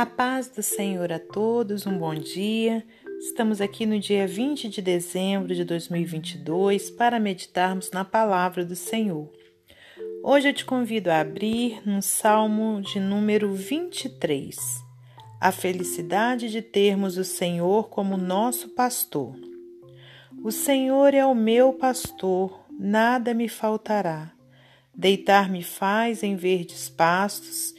A paz do Senhor a todos, um bom dia. Estamos aqui no dia 20 de dezembro de 2022 para meditarmos na palavra do Senhor. Hoje eu te convido a abrir no Salmo de número 23. A felicidade de termos o Senhor como nosso pastor. O Senhor é o meu pastor, nada me faltará. Deitar-me faz em verdes pastos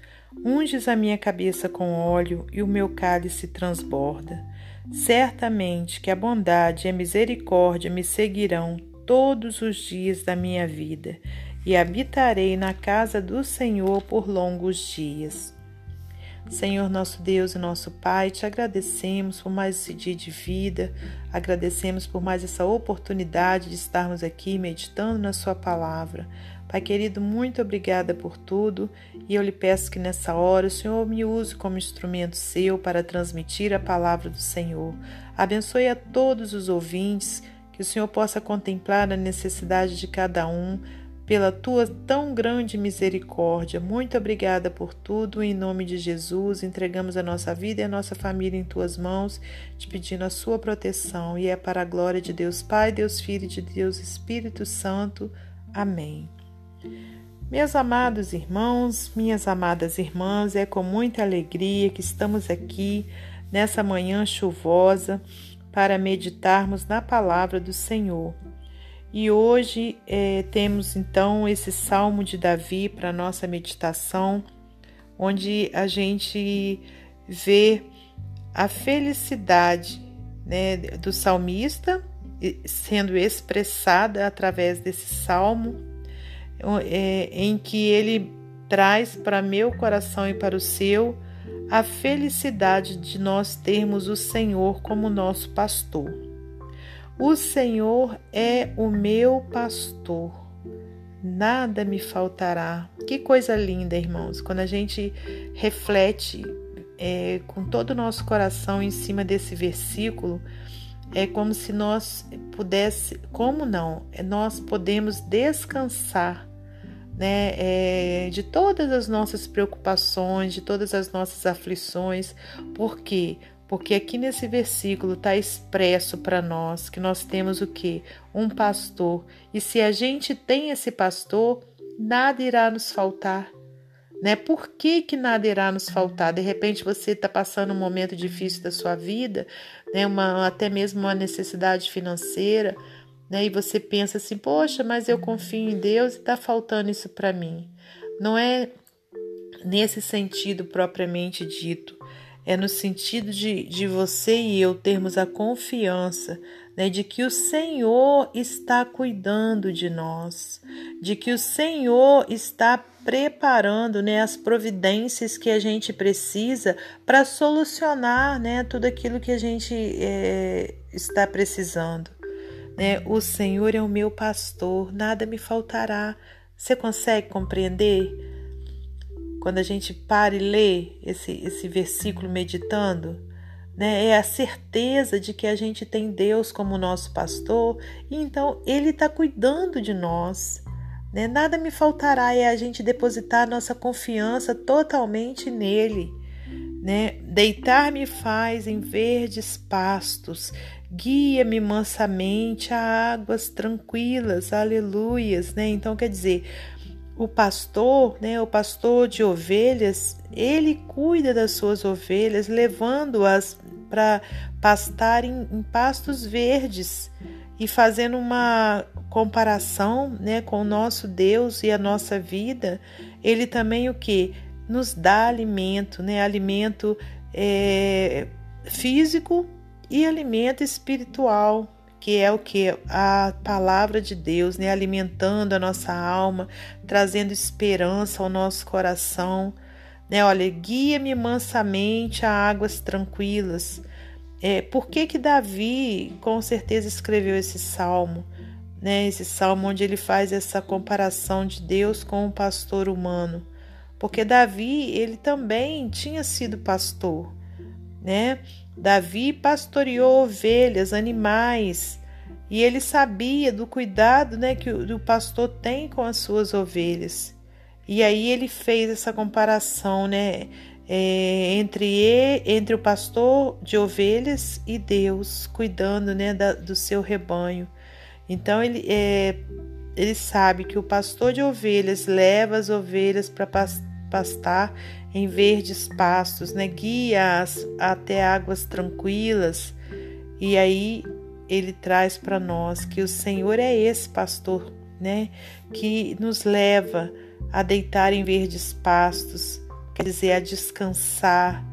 Unges a minha cabeça com óleo e o meu cálice transborda. Certamente que a bondade e a misericórdia me seguirão todos os dias da minha vida e habitarei na casa do Senhor por longos dias. Senhor nosso Deus e nosso Pai, te agradecemos por mais esse dia de vida, agradecemos por mais essa oportunidade de estarmos aqui meditando na Sua palavra. Pai querido, muito obrigada por tudo e eu lhe peço que nessa hora o Senhor me use como instrumento seu para transmitir a palavra do Senhor. Abençoe a todos os ouvintes, que o Senhor possa contemplar a necessidade de cada um pela tua tão grande misericórdia. Muito obrigada por tudo. Em nome de Jesus, entregamos a nossa vida e a nossa família em tuas mãos, te pedindo a sua proteção. E é para a glória de Deus Pai, Deus Filho e de Deus Espírito Santo. Amém. Meus amados irmãos, minhas amadas irmãs, é com muita alegria que estamos aqui nessa manhã chuvosa para meditarmos na palavra do Senhor. E hoje é, temos então esse salmo de Davi para nossa meditação, onde a gente vê a felicidade né, do salmista sendo expressada através desse salmo em que ele traz para meu coração e para o seu a felicidade de nós termos o Senhor como nosso pastor. O Senhor é o meu pastor, nada me faltará. Que coisa linda, irmãos, quando a gente reflete é, com todo o nosso coração em cima desse versículo, é como se nós pudesse, como não, nós podemos descansar né, é, de todas as nossas preocupações, de todas as nossas aflições. Por quê? Porque aqui nesse versículo está expresso para nós que nós temos o que? Um pastor. E se a gente tem esse pastor, nada irá nos faltar. Né? Por que, que nada irá nos faltar? De repente você está passando um momento difícil da sua vida, né? uma, até mesmo uma necessidade financeira né? E você pensa assim, poxa, mas eu confio em Deus e está faltando isso para mim. Não é nesse sentido propriamente dito, é no sentido de, de você e eu termos a confiança né, de que o Senhor está cuidando de nós, de que o Senhor está preparando né, as providências que a gente precisa para solucionar né, tudo aquilo que a gente é, está precisando. Né? O Senhor é o meu pastor, nada me faltará. Você consegue compreender? Quando a gente para e lê esse, esse versículo meditando, né? é a certeza de que a gente tem Deus como nosso pastor e então Ele está cuidando de nós. Né? Nada me faltará, é a gente depositar nossa confiança totalmente nele. Né? Deitar-me faz em verdes pastos, guia-me mansamente a águas tranquilas, aleluias, né? Então quer dizer, o pastor, né, o pastor de ovelhas, ele cuida das suas ovelhas, levando-as para pastar em, em, pastos verdes e fazendo uma comparação, né, com o nosso Deus e a nossa vida, ele também o que nos dá alimento, né, alimento é, físico e alimento espiritual, que é o que a palavra de Deus, né, alimentando a nossa alma, trazendo esperança ao nosso coração, né? Olha, guia-me mansamente a águas tranquilas. é, por que que Davi com certeza escreveu esse salmo, né? Esse salmo onde ele faz essa comparação de Deus com o pastor humano, porque Davi ele também tinha sido pastor, né? Davi pastoreou ovelhas, animais, e ele sabia do cuidado, né, que o, pastor tem com as suas ovelhas. E aí ele fez essa comparação, né? É, entre, entre o pastor de ovelhas e Deus, cuidando né, da, do seu rebanho. Então ele, é, ele sabe que o pastor de ovelhas leva as ovelhas para pastar em verdes pastos, né, guia-as até águas tranquilas. E aí ele traz para nós que o Senhor é esse pastor, né, que nos leva a deitar em verdes pastos, quer dizer, a descansar.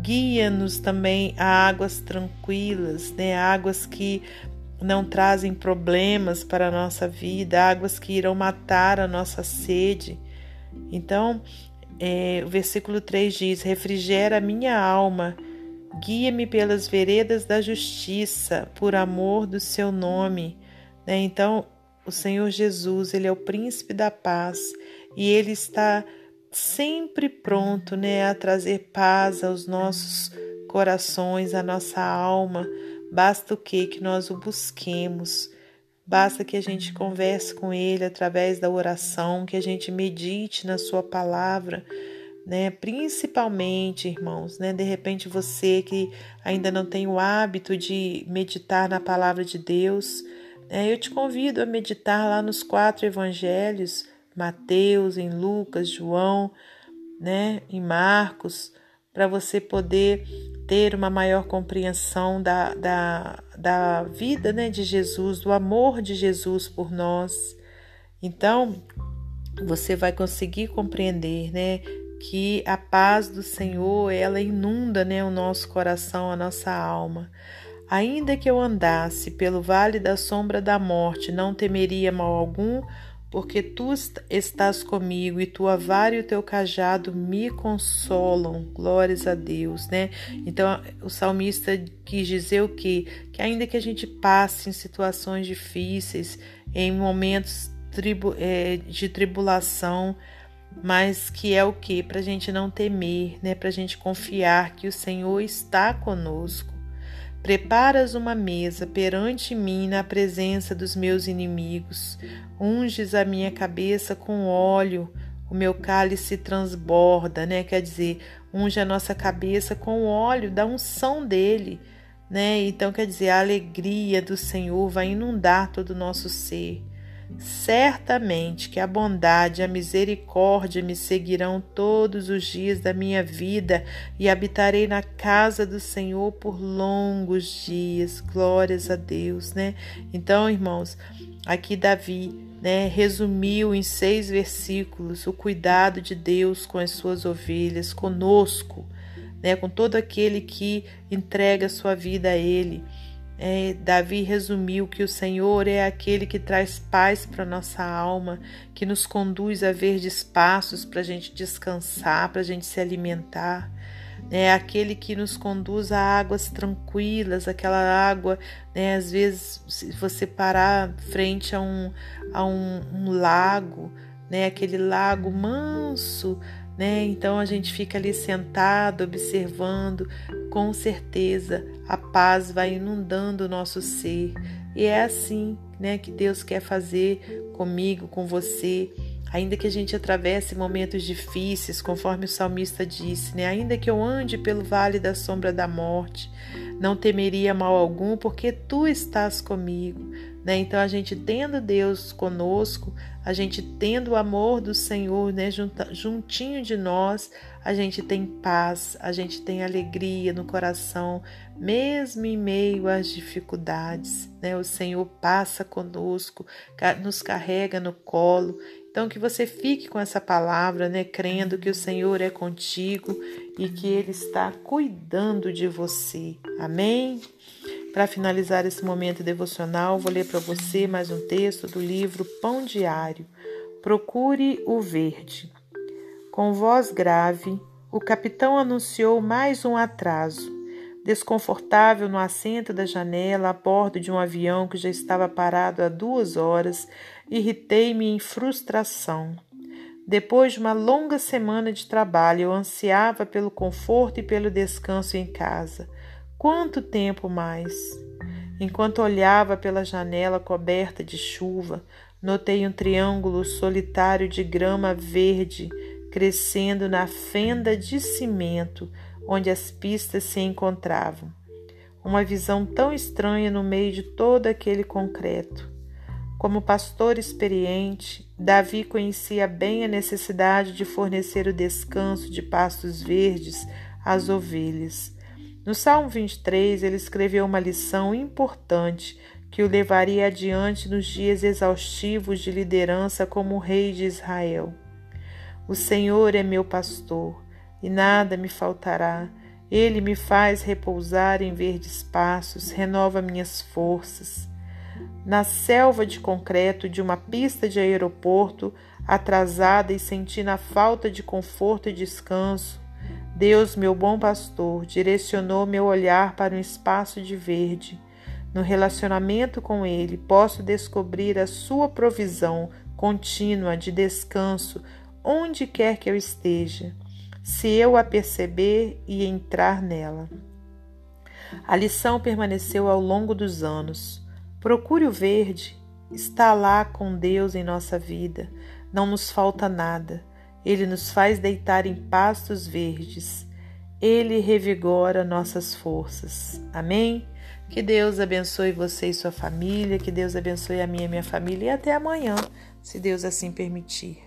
Guia-nos também a águas tranquilas, né? águas que não trazem problemas para a nossa vida, águas que irão matar a nossa sede. Então, é, o versículo 3 diz: Refrigera minha alma, guia-me pelas veredas da justiça, por amor do seu nome. Né? Então, o Senhor Jesus, ele é o príncipe da paz e ele está sempre pronto, né, a trazer paz aos nossos corações, à nossa alma. Basta o que que nós o busquemos. Basta que a gente converse com ele através da oração, que a gente medite na sua palavra, né? Principalmente, irmãos, né? De repente você que ainda não tem o hábito de meditar na palavra de Deus, né? eu te convido a meditar lá nos quatro evangelhos Mateus, em Lucas, João, né, em Marcos, para você poder ter uma maior compreensão da, da, da vida né, de Jesus, do amor de Jesus por nós. Então, você vai conseguir compreender né, que a paz do Senhor ela inunda né, o nosso coração, a nossa alma. Ainda que eu andasse pelo vale da sombra da morte, não temeria mal algum, porque tu estás comigo e tua vara e o teu cajado me consolam. Glórias a Deus, né? Então, o salmista quis dizer o quê? Que ainda que a gente passe em situações difíceis, em momentos é, de tribulação, mas que é o que? Para a gente não temer, né? Para a gente confiar que o Senhor está conosco. Preparas uma mesa perante mim na presença dos meus inimigos. Unges a minha cabeça com óleo, o meu cálice transborda, né? Quer dizer, unge a nossa cabeça com óleo da unção dele, né? Então, quer dizer, a alegria do Senhor vai inundar todo o nosso ser. Certamente que a bondade e a misericórdia me seguirão todos os dias da minha vida e habitarei na casa do Senhor por longos dias. Glórias a Deus, né? Então, irmãos, aqui Davi, né, resumiu em seis versículos o cuidado de Deus com as suas ovelhas, conosco, né, com todo aquele que entrega sua vida a Ele. É, Davi resumiu que o Senhor é aquele que traz paz para nossa alma, que nos conduz a verdes passos para a gente descansar, para a gente se alimentar. É aquele que nos conduz a águas tranquilas, aquela água, né, às vezes, se você parar frente a um, a um, um lago, né, aquele lago manso, né? Então a gente fica ali sentado, observando, com certeza a paz vai inundando o nosso ser. E é assim, né, que Deus quer fazer comigo, com você. Ainda que a gente atravesse momentos difíceis, conforme o salmista disse, né? Ainda que eu ande pelo vale da sombra da morte, não temeria mal algum, porque tu estás comigo. Né? Então, a gente tendo Deus conosco, a gente tendo o amor do Senhor né, juntinho de nós, a gente tem paz, a gente tem alegria no coração, mesmo em meio às dificuldades. Né? O Senhor passa conosco, nos carrega no colo. Então, que você fique com essa palavra, né, crendo que o Senhor é contigo e que Ele está cuidando de você. Amém? Para finalizar esse momento devocional, vou ler para você mais um texto do livro Pão Diário. Procure o verde. Com voz grave, o capitão anunciou mais um atraso. Desconfortável no assento da janela, a bordo de um avião que já estava parado há duas horas, irritei-me em frustração. Depois de uma longa semana de trabalho, eu ansiava pelo conforto e pelo descanso em casa. Quanto tempo mais? Enquanto olhava pela janela coberta de chuva, notei um triângulo solitário de grama verde crescendo na fenda de cimento onde as pistas se encontravam. Uma visão tão estranha no meio de todo aquele concreto. Como pastor experiente, Davi conhecia bem a necessidade de fornecer o descanso de pastos verdes às ovelhas. No Salmo 23, ele escreveu uma lição importante que o levaria adiante nos dias exaustivos de liderança como rei de Israel. O Senhor é meu pastor, e nada me faltará. Ele me faz repousar em verdes passos, renova minhas forças. Na selva de concreto de uma pista de aeroporto, atrasada e sentindo a falta de conforto e descanso, Deus, meu bom pastor, direcionou meu olhar para um espaço de verde. No relacionamento com Ele, posso descobrir a Sua provisão contínua de descanso onde quer que eu esteja, se eu a perceber e entrar nela. A lição permaneceu ao longo dos anos. Procure o verde, está lá com Deus em nossa vida, não nos falta nada. Ele nos faz deitar em pastos verdes. Ele revigora nossas forças. Amém? Que Deus abençoe você e sua família, que Deus abençoe a minha e minha família e até amanhã, se Deus assim permitir.